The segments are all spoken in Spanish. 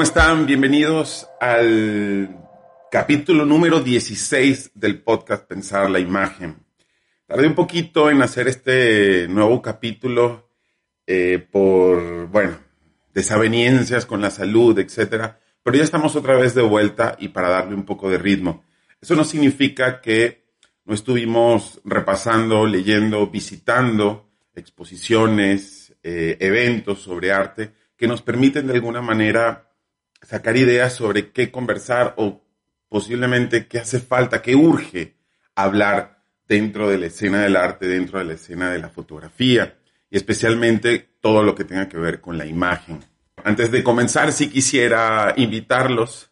¿cómo están? Bienvenidos al capítulo número 16 del podcast Pensar la Imagen. Tardé un poquito en hacer este nuevo capítulo eh, por, bueno, desavenencias con la salud, etcétera, pero ya estamos otra vez de vuelta y para darle un poco de ritmo. Eso no significa que no estuvimos repasando, leyendo, visitando exposiciones, eh, eventos sobre arte que nos permiten de alguna manera sacar ideas sobre qué conversar o posiblemente qué hace falta, qué urge hablar dentro de la escena del arte, dentro de la escena de la fotografía y especialmente todo lo que tenga que ver con la imagen. Antes de comenzar, sí quisiera invitarlos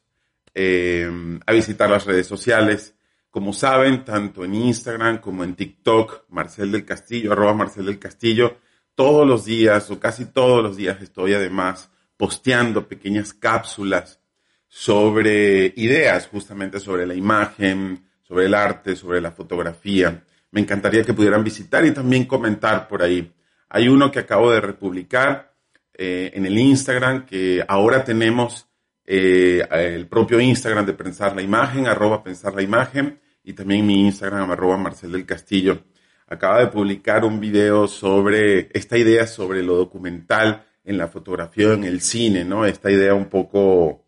eh, a visitar las redes sociales. Como saben, tanto en Instagram como en TikTok, Marcel del Castillo, arroba Marcel del Castillo, todos los días o casi todos los días estoy además posteando pequeñas cápsulas sobre ideas justamente sobre la imagen, sobre el arte, sobre la fotografía. Me encantaría que pudieran visitar y también comentar por ahí. Hay uno que acabo de republicar eh, en el Instagram que ahora tenemos eh, el propio Instagram de Pensar la Imagen, arroba Pensar la Imagen y también mi Instagram arroba Marcel del Castillo acaba de publicar un video sobre esta idea sobre lo documental en la fotografía, en el cine, ¿no? Esta idea un poco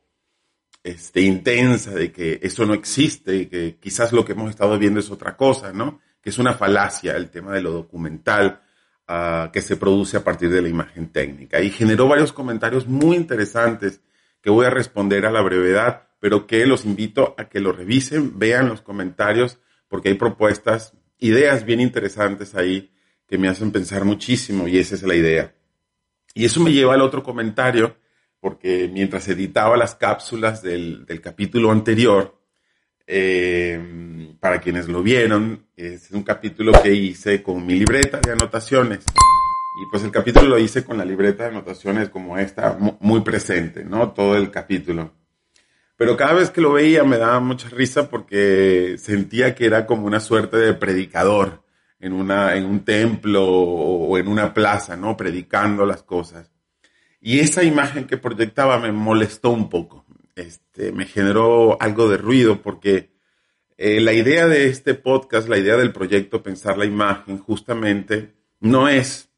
este, intensa de que eso no existe y que quizás lo que hemos estado viendo es otra cosa, ¿no? Que es una falacia el tema de lo documental uh, que se produce a partir de la imagen técnica. Y generó varios comentarios muy interesantes que voy a responder a la brevedad, pero que los invito a que lo revisen, vean los comentarios, porque hay propuestas ideas bien interesantes ahí que me hacen pensar muchísimo y esa es la idea. Y eso me lleva al otro comentario, porque mientras editaba las cápsulas del, capítulo anterior, eh, para quienes lo vieron, es un capítulo que hice con mi libreta de anotaciones. Y pues el capítulo lo hice con la libreta de anotaciones como esta, muy presente, ¿no? Todo el capítulo. Pero cada vez que lo veía me daba mucha risa porque sentía que era como una suerte de predicador en, una, en un templo o en una plaza, ¿no? Predicando las cosas. Y esa imagen que proyectaba me molestó un poco. Este, me generó algo de ruido porque eh, la idea de este podcast, la idea del proyecto Pensar la Imagen, justamente no es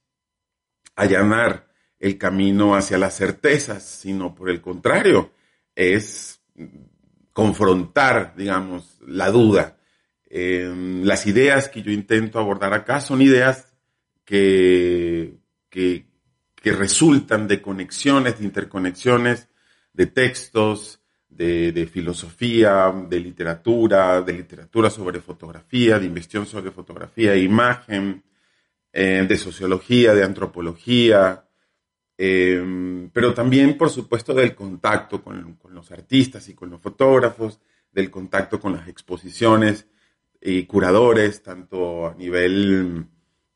allanar el camino hacia las certezas, sino por el contrario, es confrontar, digamos, la duda. Em, las ideas que yo intento abordar acá son ideas que, que, resultan de conexiones, de interconexiones, de textos, de, filosofía, de literatura, de literatura sobre fotografía, de investigación sobre fotografía e imagen, eh, de sociología, de antropología, Em, pero también, por supuesto, del contacto con, los artistas y con los fotógrafos, del contacto con las exposiciones y curadores, tanto a nivel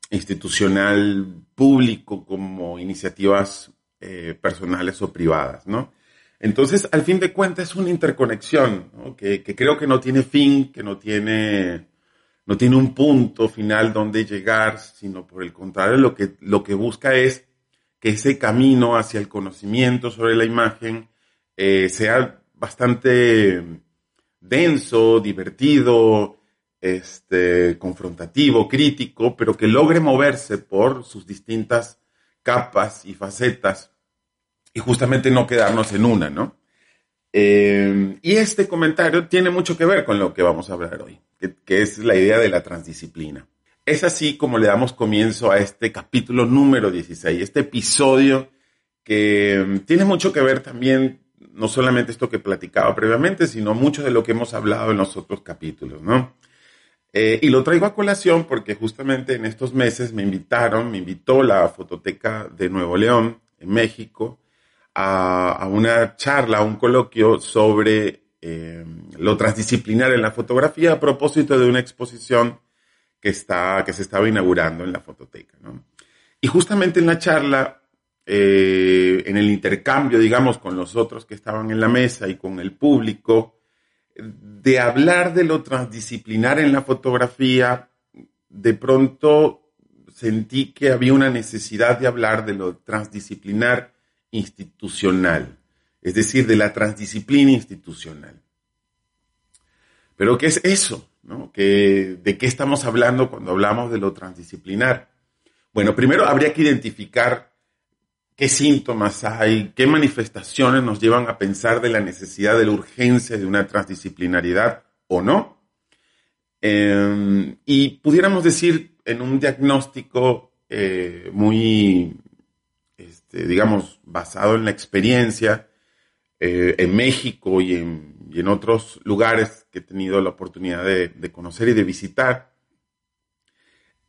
institucional, público, como iniciativas eh, personales o privadas, ¿no? Entonces, al fin de cuentas, es una interconexión que, creo que no tiene fin, que no tiene, no tiene un punto final donde llegar, sino por el contrario, lo que, lo que busca es que ese camino hacia el conocimiento sobre la imagen eh, sea bastante denso, divertido, este, confrontativo, crítico, pero que logre moverse por sus distintas capas y facetas y justamente no quedarnos en una, ¿no? Eh, y este comentario tiene mucho que ver con lo que vamos a hablar hoy, que es la idea de la transdisciplina. Es así como le damos comienzo a este capítulo número 16, este episodio que mm, tiene mucho que ver también, no solamente esto que platicaba previamente, sino mucho de lo que hemos hablado en los otros capítulos, ¿no? Eh, y lo traigo a colación porque justamente en estos meses me invitaron, me invitó la Fototeca de Nuevo León, en México, a, una charla, a un coloquio sobre eh, lo transdisciplinar en la fotografía a propósito de una exposición que, está, que se estaba inaugurando en la fototeca. ¿no? Y justamente en la charla, eh, en el intercambio, digamos, con los otros que estaban en la mesa y con el público, de hablar de lo transdisciplinar en la fotografía, de pronto sentí que había una necesidad de hablar de lo transdisciplinar institucional. es decir, de la transdisciplina institucional. Pero ¿qué es eso? ¿De qué estamos hablando cuando hablamos de lo transdisciplinar? Bueno, primero habría que identificar qué síntomas hay, qué manifestaciones nos llevan a pensar de la necesidad, de la urgencia de una transdisciplinaridad o no. Em, y pudiéramos decir en un diagnóstico eh, muy, este, digamos, basado en la experiencia, eh, en México y en, otros lugares que he tenido la oportunidad de, conocer y de visitar,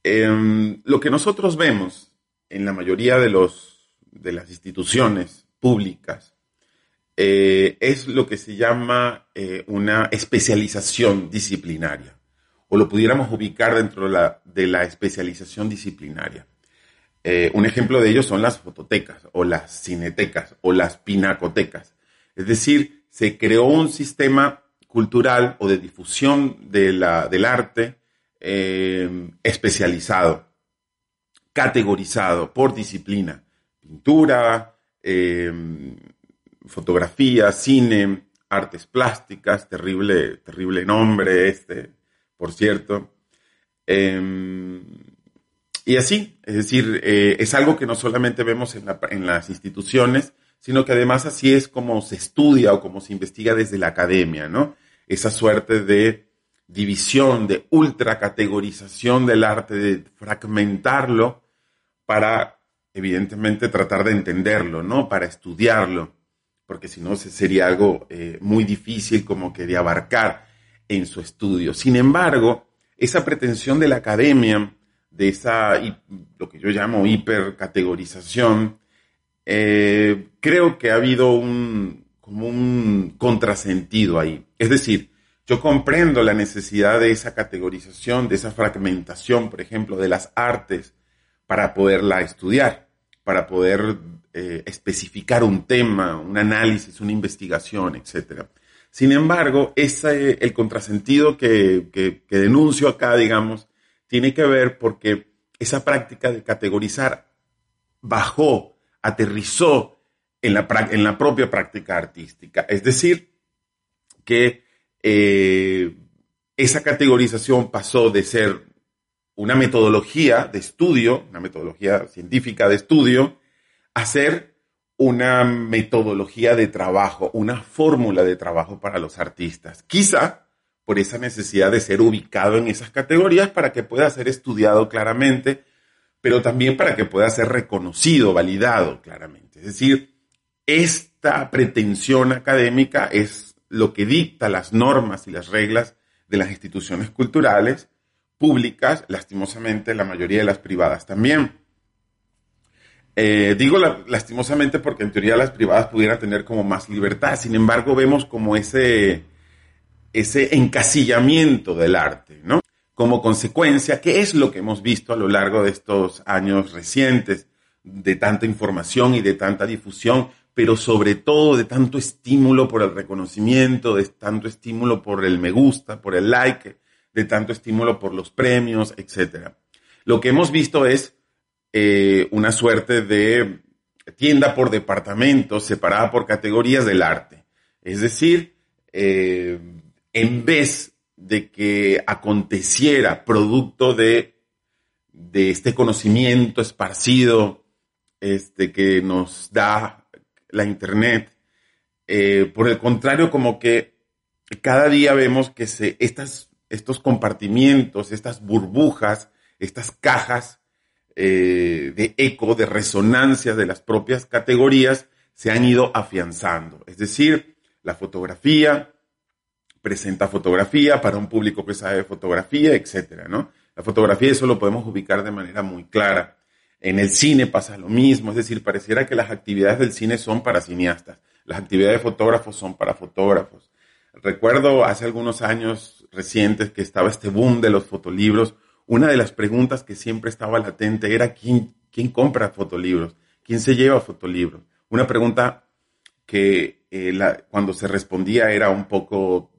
em, lo que nosotros vemos en la mayoría de, los, de las instituciones públicas eh, es lo que se llama eh, una especialización disciplinaria, o lo pudiéramos ubicar dentro de la, de la especialización disciplinaria. un ejemplo de ello son las fototecas, o las cinetecas, o las pinacotecas. Es decir, se creó un sistema cultural o de difusión de la, del arte eh, especializado, categorizado por disciplina, pintura, eh, fotografía, cine, artes plásticas, terrible, terrible nombre este, por cierto. Em, y así, es decir, eh, es algo que no solamente vemos en, en las instituciones, sino que además así es como se estudia o como se investiga desde la academia, ¿no? Esa suerte de división, de ultracategorización del arte, de fragmentarlo para, evidentemente, tratar de entenderlo, ¿no? Para estudiarlo, porque si no sería algo eh, muy difícil como que de abarcar en su estudio. Sin embargo, esa pretensión de la academia, de esa, lo que yo llamo hipercategorización, eh, creo que ha habido un, como un contrasentido ahí. Es decir, yo comprendo la necesidad de esa categorización, de esa fragmentación, por ejemplo, de las artes para poderla estudiar, para poder eh, especificar un tema, un análisis, una investigación, etc. Sin embargo, ese, el contrasentido que, que denuncio acá, digamos, tiene que ver porque esa práctica de categorizar bajó aterrizó en la, en la propia práctica artística. Es decir, que eh, esa categorización pasó de ser una metodología de estudio, una metodología científica de estudio, a ser una metodología de trabajo, una fórmula de trabajo para los artistas. Quizá por esa necesidad de ser ubicado en esas categorías para que pueda ser estudiado claramente pero también para que pueda ser reconocido, validado claramente. Es decir, esta pretensión académica es lo que dicta las normas y las reglas de las instituciones culturales públicas, lastimosamente la mayoría de las privadas también. Eh, digo lastimosamente porque en teoría las privadas pudieran tener como más libertad, sin embargo vemos como ese, ese encasillamiento del arte, ¿no? como consecuencia, ¿qué es lo que hemos visto a lo largo de estos años recientes, de tanta información y de tanta difusión, pero sobre todo de tanto estímulo por el reconocimiento, de tanto estímulo por el me gusta, por el like, de tanto estímulo por los premios, etc. Lo que hemos visto es eh, una suerte de tienda por departamentos separada por categorías del arte. Es decir, eh, en vez de que aconteciera producto de, de este conocimiento esparcido este, que nos da la Internet. Eh, por el contrario, como que cada día vemos que se, estas, estos compartimientos, estas burbujas, estas cajas eh, de eco, de resonancia de las propias categorías, se han ido afianzando. Es decir, la fotografía, presenta fotografía para un público que sabe fotografía, etcétera, ¿no? La fotografía eso lo podemos ubicar de manera muy clara. En el cine pasa lo mismo, es decir, pareciera que las actividades del cine son para cineastas, las actividades de fotógrafos son para fotógrafos. Recuerdo hace algunos años recientes que estaba este boom de los fotolibros, una de las preguntas que siempre estaba latente era quién, quién compra fotolibros, quién se lleva fotolibros. Una pregunta que eh, cuando se respondía era un poco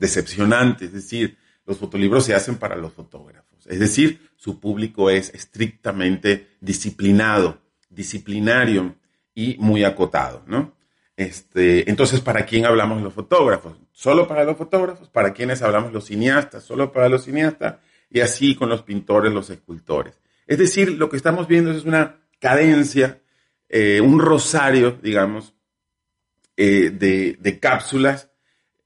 decepcionante, es decir, los fotolibros se hacen para los fotógrafos, es decir, su público es estrictamente disciplinado, disciplinario y muy acotado, ¿no? Este, entonces, ¿para quién hablamos los fotógrafos? ¿Solo para los fotógrafos? ¿Para quiénes hablamos los cineastas? ¿Solo para los cineastas? Y así con los pintores, los escultores. Es decir, lo que estamos viendo es una cadencia, eh, un rosario, digamos, eh, de, cápsulas,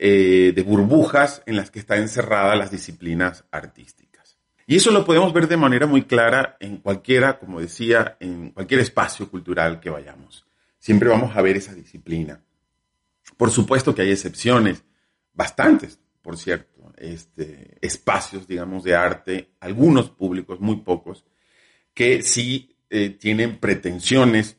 eh, de burbujas en las que están encerradas las disciplinas artísticas. Y eso lo podemos ver de manera muy clara en cualquiera, como decía, en cualquier espacio cultural que vayamos. Siempre vamos a ver esa disciplina. Por supuesto que hay excepciones, bastantes, por cierto, este, espacios, digamos, de arte, algunos públicos, muy pocos, que sí eh, tienen pretensiones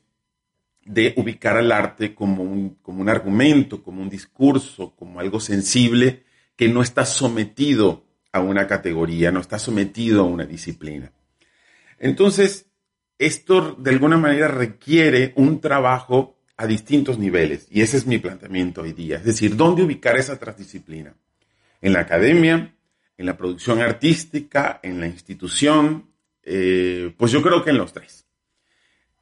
de ubicar al arte como un, como un argumento, como un discurso, como algo sensible que no está sometido a una categoría, no está sometido a una disciplina. Entonces, esto de alguna manera requiere un trabajo a distintos niveles y ese es mi planteamiento hoy día. Es decir, ¿dónde ubicar esa transdisciplina? En la academia, en la producción artística, en la institución, eh, pues yo creo que en los tres.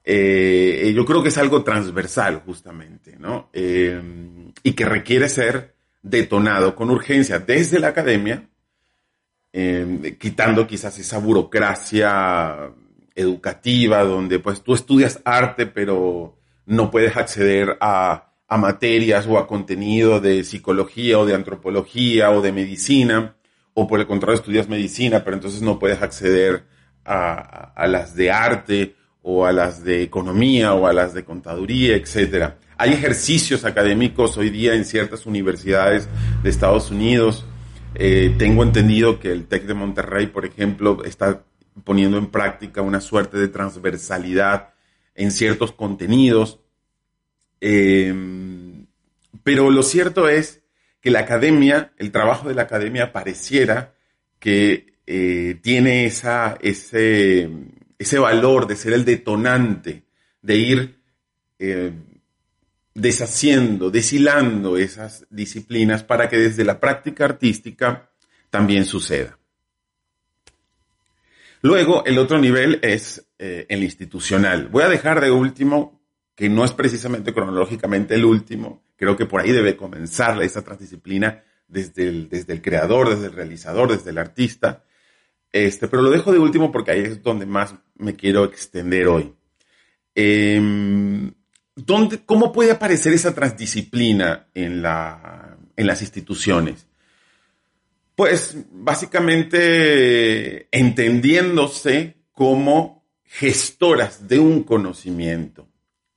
Eh, yo creo que es algo transversal justamente, ¿no? Eh, y que requiere ser detonado con urgencia desde la academia, quitando quizás esa burocracia educativa donde pues tú estudias arte pero no puedes acceder a, materias o a contenido de psicología o de antropología o de medicina, o por el contrario estudias medicina pero entonces no puedes acceder a, a las de arte o a las de economía o a las de contaduría, etcétera. Hay ejercicios académicos hoy día en ciertas universidades de Estados Unidos. Eh, tengo entendido que el TEC de Monterrey, por ejemplo, está poniendo en práctica una suerte de transversalidad en ciertos contenidos. Em, pero lo cierto es que la academia, el trabajo de la academia pareciera que eh, tiene esa, ese, ese, valor de ser el detonante, de ir eh, deshaciendo, deshilando esas disciplinas para que desde la práctica artística también suceda. Luego, el otro nivel es eh, el institucional. Voy a dejar de último, que no es precisamente cronológicamente el último, creo que por ahí debe comenzar esa transdisciplina desde el, desde el creador, desde el realizador, desde el artista. Este, pero lo dejo de último porque ahí es donde más me quiero extender hoy. Em, ¿Cómo puede aparecer esa transdisciplina en, la, en las instituciones? Pues básicamente entendiéndose como gestoras de un conocimiento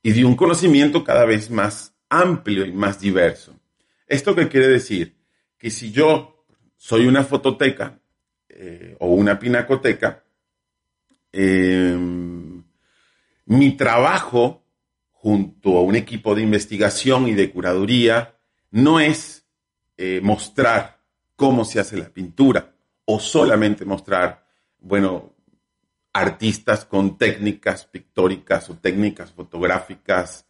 y de un conocimiento cada vez más amplio y más diverso. ¿Esto qué quiere decir? Que si yo soy una fototeca eh, o una pinacoteca, em, mi trabajo junto a un equipo de investigación y de curaduría no es eh, mostrar cómo se hace la pintura o solamente mostrar, bueno, artistas con técnicas pictóricas o técnicas fotográficas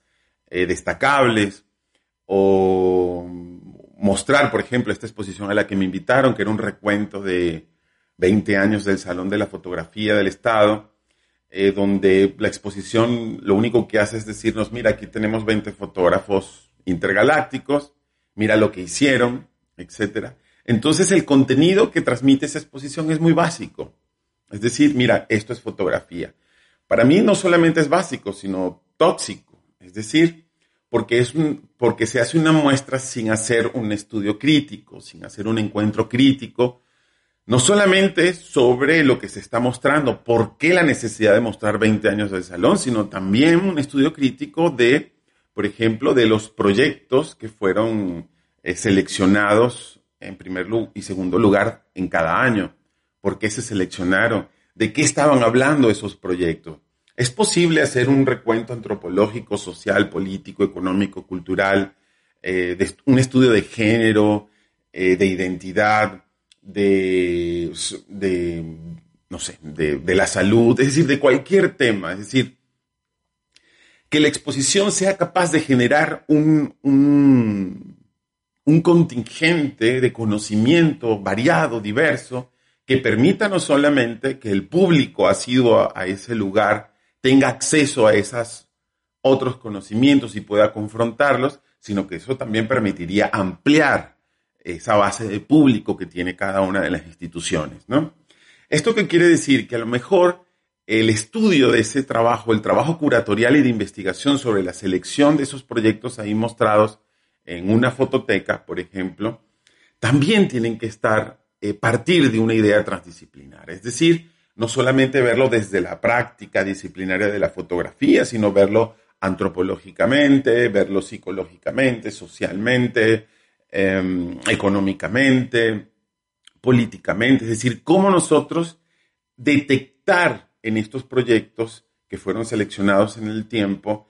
eh, destacables o mostrar, por ejemplo, esta exposición a la que me invitaron, que era un recuento de 20 años del Salón de la Fotografía del Estado, eh, donde la exposición lo único que hace es decirnos, mira, aquí tenemos 20 fotógrafos intergalácticos, mira lo que hicieron, etcétera. Entonces el contenido que transmite esa exposición es muy básico. Es decir, mira, esto es fotografía. Para mí no solamente es básico, sino tóxico. Es decir, porque, es porque se hace una muestra sin hacer un estudio crítico, sin hacer un encuentro crítico, no solamente sobre lo que se está mostrando, por qué la necesidad de mostrar 20 años del salón, sino también un estudio crítico de, por ejemplo, de los proyectos que fueron eh, seleccionados en primer y segundo lugar en cada año. ¿Por qué se seleccionaron? ¿De qué estaban hablando esos proyectos? ¿Es posible hacer un recuento antropológico, social, político, económico, cultural, eh, de un estudio de género, eh, de identidad, de, de no sé, de, la salud, es decir, de cualquier tema? Es decir, que la exposición sea capaz de generar un, un un contingente de conocimiento variado, diverso, que permita no solamente que el público asiduo a ese lugar tenga acceso a esos otros conocimientos y pueda confrontarlos, sino que eso también permitiría ampliar esa base de público que tiene cada una de las instituciones, ¿no? ¿Esto qué quiere decir? Que a lo mejor el estudio de ese trabajo, el trabajo curatorial y de investigación sobre la selección de esos proyectos ahí mostrados en una fototeca, por ejemplo, también tienen que estar, eh, partir de una idea transdisciplinar. Es decir, no solamente verlo desde la práctica disciplinaria de la fotografía, sino verlo antropológicamente, verlo psicológicamente, socialmente, em, económicamente, políticamente, es decir, cómo nosotros detectar en estos proyectos que fueron seleccionados en el tiempo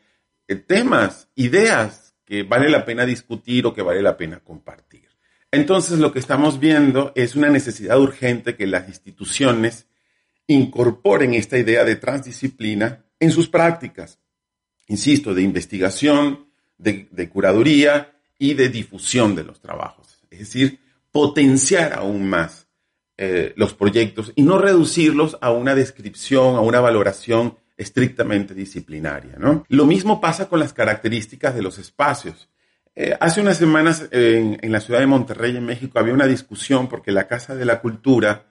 eh, temas, ideas que vale la pena discutir o que vale la pena compartir. Entonces lo que estamos viendo es una necesidad urgente que las instituciones incorporen esta idea de transdisciplina en sus prácticas, insisto, de investigación, de, curaduría y de difusión de los trabajos. Es decir, potenciar aún más eh, los proyectos y no reducirlos a una descripción, a una valoración estrictamente disciplinaria. ¿no? Lo mismo pasa con las características de los espacios. Eh, hace unas semanas en, en, la ciudad de Monterrey, en México, había una discusión porque la Casa de la Cultura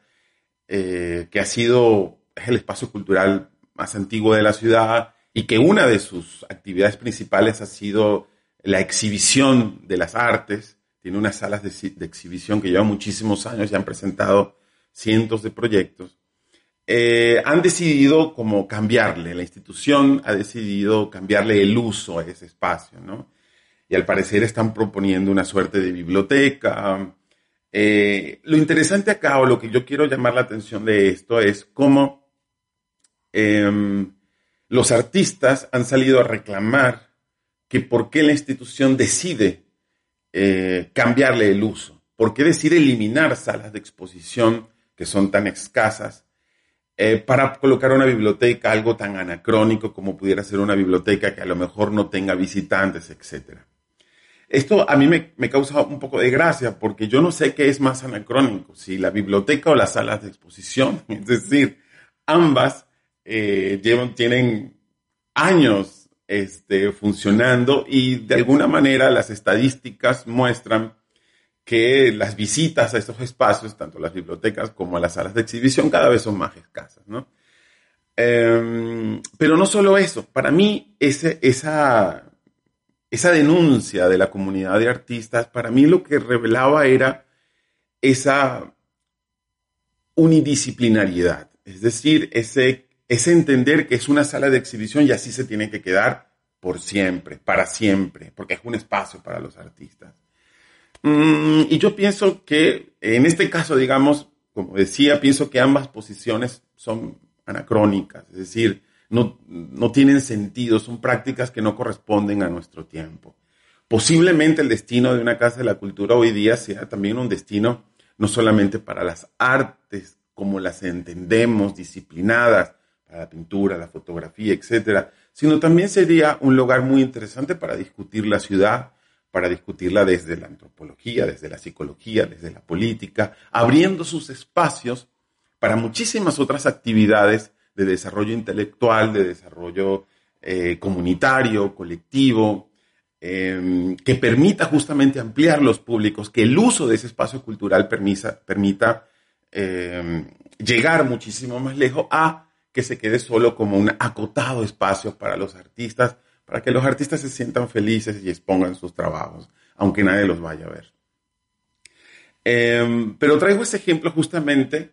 eh, que ha sido el espacio cultural más antiguo de la ciudad y que una de sus actividades principales ha sido la exhibición de las artes. Tiene unas salas de, exhibición que llevan muchísimos años y han presentado cientos de proyectos. Eh, han decidido como cambiarle, la institución ha decidido cambiarle el uso a ese espacio, ¿no? Y al parecer están proponiendo una suerte de biblioteca, eh, lo interesante acá, o lo que yo quiero llamar la atención de esto, es cómo em, los artistas han salido a reclamar que por qué la institución decide eh, cambiarle el uso, por qué decide eliminar salas de exposición que son tan escasas eh, para colocar una biblioteca, algo tan anacrónico como pudiera ser una biblioteca que a lo mejor no tenga visitantes, etcétera. Esto a mí me, causa un poco de gracia porque yo no sé qué es más anacrónico, si la biblioteca o las salas de exposición. Es decir, ambas eh, llevan, tienen años este, funcionando y de alguna manera las estadísticas muestran que las visitas a estos espacios, tanto las bibliotecas como a las salas de exhibición, cada vez son más escasas, ¿no? Em, pero no solo eso, para mí esa, esa denuncia de la comunidad de artistas, para mí lo que revelaba era esa unidisciplinariedad, es decir, ese, ese entender que es una sala de exhibición y así se tiene que quedar por siempre, para siempre, porque es un espacio para los artistas. Mm, y yo pienso que en este caso, digamos, como decía, pienso que ambas posiciones son anacrónicas, es decir, no, no tienen sentido, son prácticas que no corresponden a nuestro tiempo. Posiblemente el destino de una casa de la cultura hoy día sea también un destino no solamente para las artes como las entendemos, disciplinadas, para la pintura, la fotografía, etcétera, sino también sería un lugar muy interesante para discutir la ciudad, para discutirla desde la antropología, desde la psicología, desde la política, abriendo sus espacios para muchísimas otras actividades de desarrollo intelectual, de desarrollo eh, comunitario, colectivo, em, que permita justamente ampliar los públicos, que el uso de ese espacio cultural permita em, llegar muchísimo más lejos a que se quede solo como un acotado espacio para los artistas, para que los artistas se sientan felices y expongan sus trabajos, aunque nadie los vaya a ver. Em, pero traigo ese ejemplo justamente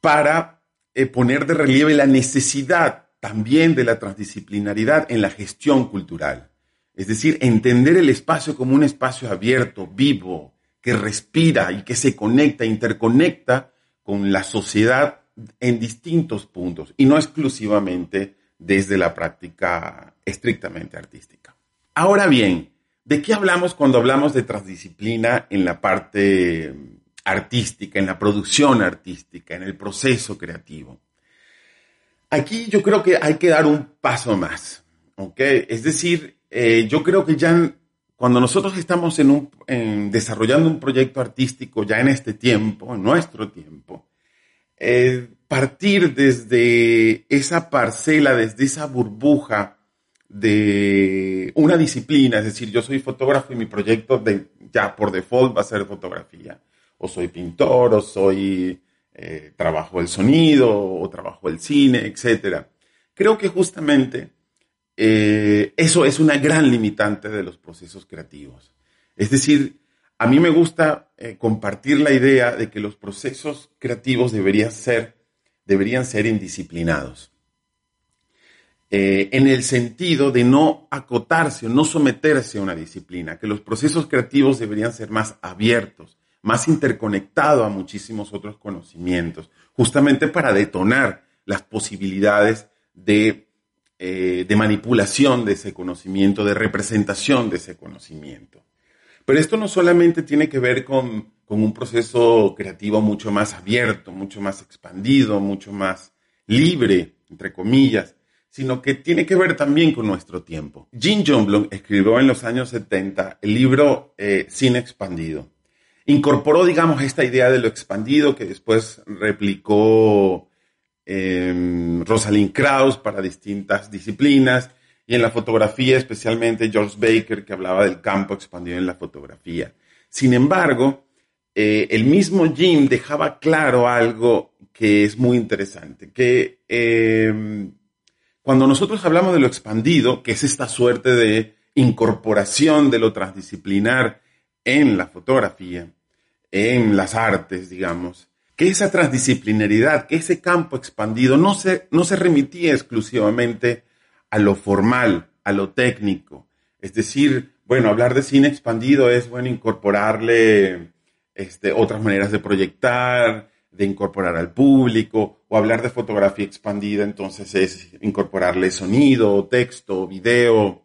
para eh, poner de relieve la necesidad también de la transdisciplinaridad en la gestión cultural. Es decir, entender el espacio como un espacio abierto, vivo, que respira y que se conecta, interconecta con la sociedad en distintos puntos y no exclusivamente desde la práctica estrictamente artística. Ahora bien, ¿de qué hablamos cuando hablamos de transdisciplina en la parte artística, en la producción artística, en el proceso creativo. Aquí yo creo que hay que dar un paso más, ¿ok? Es decir, eh, yo creo que ya cuando nosotros estamos en un, desarrollando un proyecto artístico ya en este tiempo, en nuestro tiempo, eh, partir desde esa parcela, desde esa burbuja de una disciplina, es decir, yo soy fotógrafo y mi proyecto de, ya por default va a ser fotografía, o soy pintor, o soy eh, trabajo el sonido, o trabajo el cine, etc. Creo que justamente eh, eso es una gran limitante de los procesos creativos. Es decir, a mí me gusta eh, compartir la idea de que los procesos creativos deberían ser, deberían ser indisciplinados. Eh, en el sentido de no acotarse o no someterse a una disciplina, que los procesos creativos deberían ser más abiertos, más interconectados a muchísimos otros conocimientos, justamente para detonar las posibilidades de eh, de manipulación de ese conocimiento, de representación de ese conocimiento. Pero esto no solamente tiene que ver con, un proceso creativo mucho más abierto, mucho más expandido, mucho más libre, entre comillas, sino que tiene que ver también con nuestro tiempo. Jean John escribió en los años 70 el libro eh, Sin Expandido. Incorporó, digamos, esta idea de lo expandido que después replicó eh, Rosalind Krauss para distintas disciplinas y en la fotografía especialmente George Baker que hablaba del campo expandido en la fotografía. Sin embargo, eh, el mismo Jim dejaba claro algo que es muy interesante, que em, cuando nosotros hablamos de lo expandido, que es esta suerte de incorporación de lo transdisciplinar en la fotografía, en las artes, digamos, que esa transdisciplinaridad, que ese campo expandido no se, no se remitía exclusivamente a lo formal, a lo técnico. Es decir, bueno, hablar de cine expandido es, bueno, incorporarle este, otras maneras de proyectar, de incorporar al público, o hablar de fotografía expandida, entonces es incorporarle sonido, texto, video,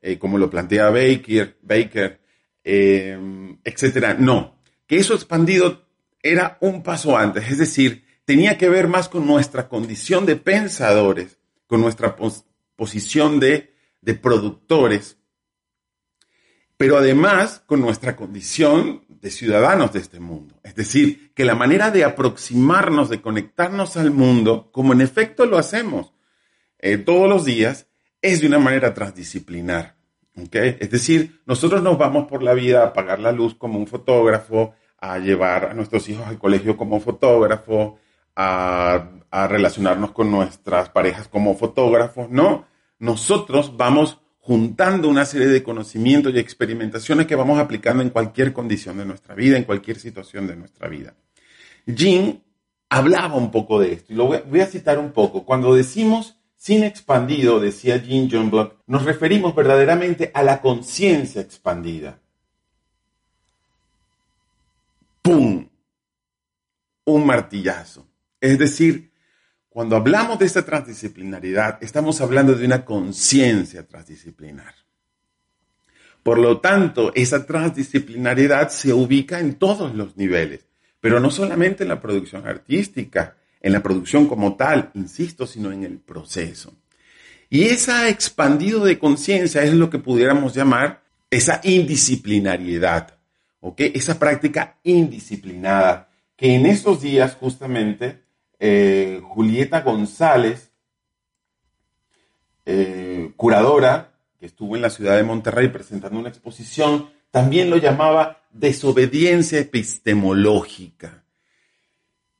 eh, como lo plantea Baker, Baker eh, etcétera. No, que eso expandido era un paso antes, es decir, tenía que ver más con nuestra condición de pensadores, con nuestra posición de, de productores, pero además con nuestra condición de ciudadanos de este mundo. Es decir, que la manera de aproximarnos, de conectarnos al mundo, como en efecto lo hacemos eh, todos los días, es de una manera transdisciplinar. Es decir, nosotros nos vamos por la vida a apagar la luz como un fotógrafo, a llevar a nuestros hijos al colegio como fotógrafo, a, relacionarnos con nuestras parejas como fotógrafos, no. Nosotros vamos juntando una serie de conocimientos y experimentaciones que vamos aplicando en cualquier condición de nuestra vida, en cualquier situación de nuestra vida. Jean hablaba un poco de esto y lo voy a, voy a citar un poco. Cuando decimos sin expandido, decía Jean John Block, nos referimos verdaderamente a la conciencia expandida. ¡pum! Un martillazo. Es decir, cuando hablamos de esta transdisciplinaridad, estamos hablando de una conciencia transdisciplinar. Por lo tanto, esa transdisciplinaridad se ubica en todos los niveles, pero no solamente en la producción artística, en la producción como tal, insisto, sino en el proceso. Y esa expandido de conciencia es lo que pudiéramos llamar esa indisciplinariedad. ¿ok? Esa práctica indisciplinada, que en estos días justamente eh, Julieta González, eh, curadora, que estuvo en la ciudad de Monterrey presentando una exposición, también lo llamaba desobediencia epistemológica.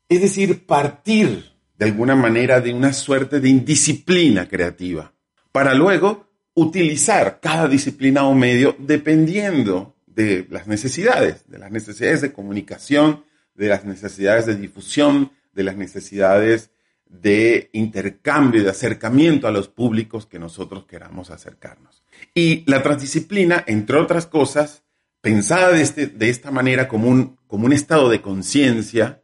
Es decir, partir de alguna manera de una suerte de indisciplina creativa, para luego utilizar cada disciplina o medio dependiendo de las necesidades, de las necesidades de comunicación, de las necesidades de difusión, de las necesidades de intercambio, de acercamiento a los públicos que nosotros queramos acercarnos. Y la transdisciplina, entre otras cosas, pensada de, este, de esta manera como un, como un estado de conciencia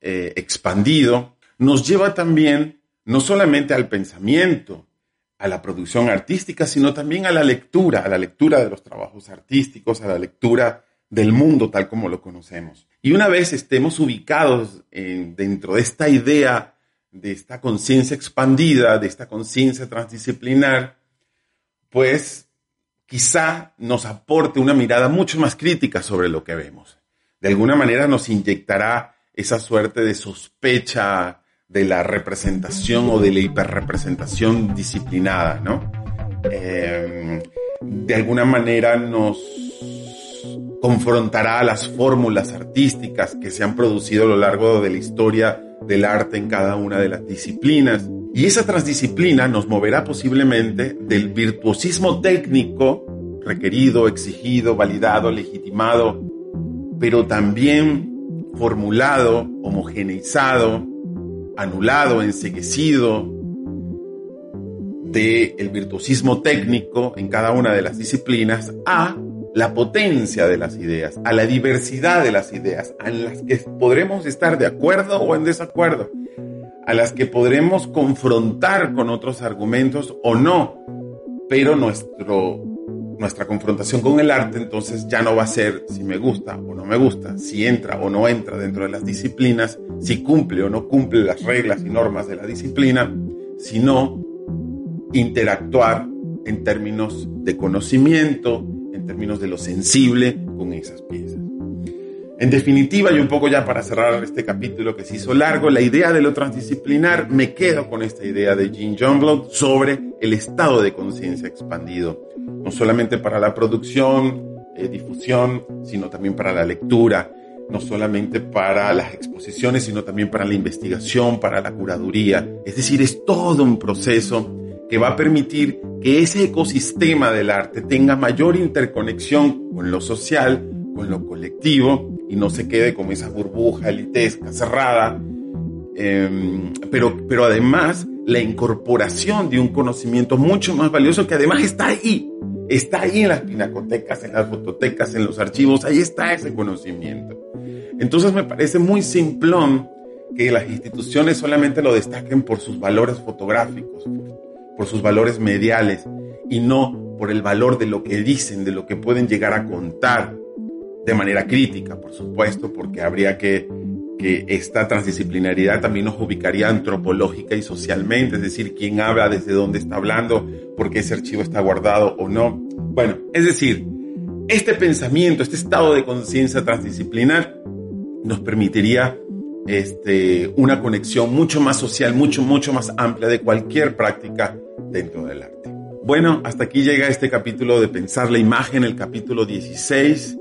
eh, expandido, nos lleva también no solamente al pensamiento, a la producción artística, sino también a la lectura, a la lectura de los trabajos artísticos, a la lectura del mundo tal como lo conocemos. Y una vez estemos ubicados dentro de esta idea, de esta conciencia expandida, de esta conciencia transdisciplinar, pues quizá nos aporte una mirada mucho más crítica sobre lo que vemos. De alguna manera nos inyectará esa suerte de sospecha de la representación o de la hiperrepresentación disciplinada, ¿no? eh, de alguna manera nos confrontará las fórmulas artísticas que se han producido a lo largo de la historia del arte en cada una de las disciplinas. Y esa transdisciplina nos moverá posiblemente del virtuosismo técnico requerido, exigido, validado, legitimado, pero también formulado, homogeneizado, anulado, enseguecido, del virtuosismo técnico en cada una de las disciplinas a la potencia de las ideas, a la diversidad de las ideas, a las que podremos estar de acuerdo o en desacuerdo, a las que podremos confrontar con otros argumentos o no, pero nuestro, nuestra confrontación con el arte entonces ya no va a ser si me gusta o no me gusta, si entra o no entra dentro de las disciplinas, si cumple o no cumple las reglas y normas de la disciplina, sino interactuar en términos de conocimiento, en términos de lo sensible con esas piezas. En definitiva, y un poco ya para cerrar este capítulo que se hizo largo, la idea de lo transdisciplinar, me quedo con esta idea de Jean Youngblood sobre el estado de conciencia expandido, no solamente para la producción, eh, difusión, sino también para la lectura, no solamente para las exposiciones, sino también para la investigación, para la curaduría. Es decir, es todo un proceso que va a permitir que ese ecosistema del arte tenga mayor interconexión con lo social, con lo colectivo y no se quede como esa burbuja elitesca cerrada. Em, pero, pero además la incorporación de un conocimiento mucho más valioso que además está ahí, está ahí en las pinacotecas, en las fototecas, en los archivos, ahí está ese conocimiento. Entonces me parece muy simplón que las instituciones solamente lo destaquen por sus valores fotográficos, por sus valores mediales y no por el valor de lo que dicen, de lo que pueden llegar a contar de manera crítica, por supuesto, porque habría que que esta transdisciplinaridad también nos ubicaría antropológica y socialmente, es decir, quién habla, desde dónde está hablando, por qué ese archivo está guardado o no. Bueno, es decir, este pensamiento, este estado de conciencia transdisciplinar nos permitiría este, una conexión mucho más social, mucho, mucho más amplia de cualquier práctica dentro del arte. Bueno, hasta aquí llega este capítulo de Pensar la Imagen, el capítulo 16.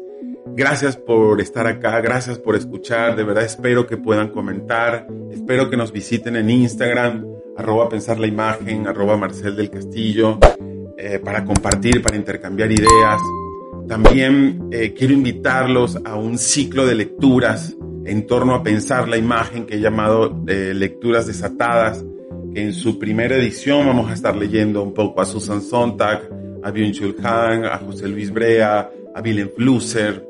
Gracias por estar acá, gracias por escuchar, de verdad espero que puedan comentar, espero que nos visiten en Instagram, arroba pensar la imagen, arroba Marcel del Castillo, eh, para compartir, para intercambiar ideas. También eh, quiero invitarlos a un ciclo de lecturas en torno a pensar la imagen que he llamado eh, Lecturas Desatadas, que en su primera edición vamos a estar leyendo un poco a Susan Sontag, a Byung-Chul Han, a José Luis Brea, a Willem Flusser.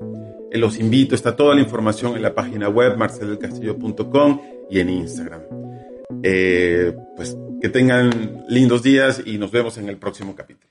Eh, los invito, está toda la información en la página web marceldelcastillo.com y en Instagram. Eh, pues que tengan lindos días y nos vemos en el próximo capítulo.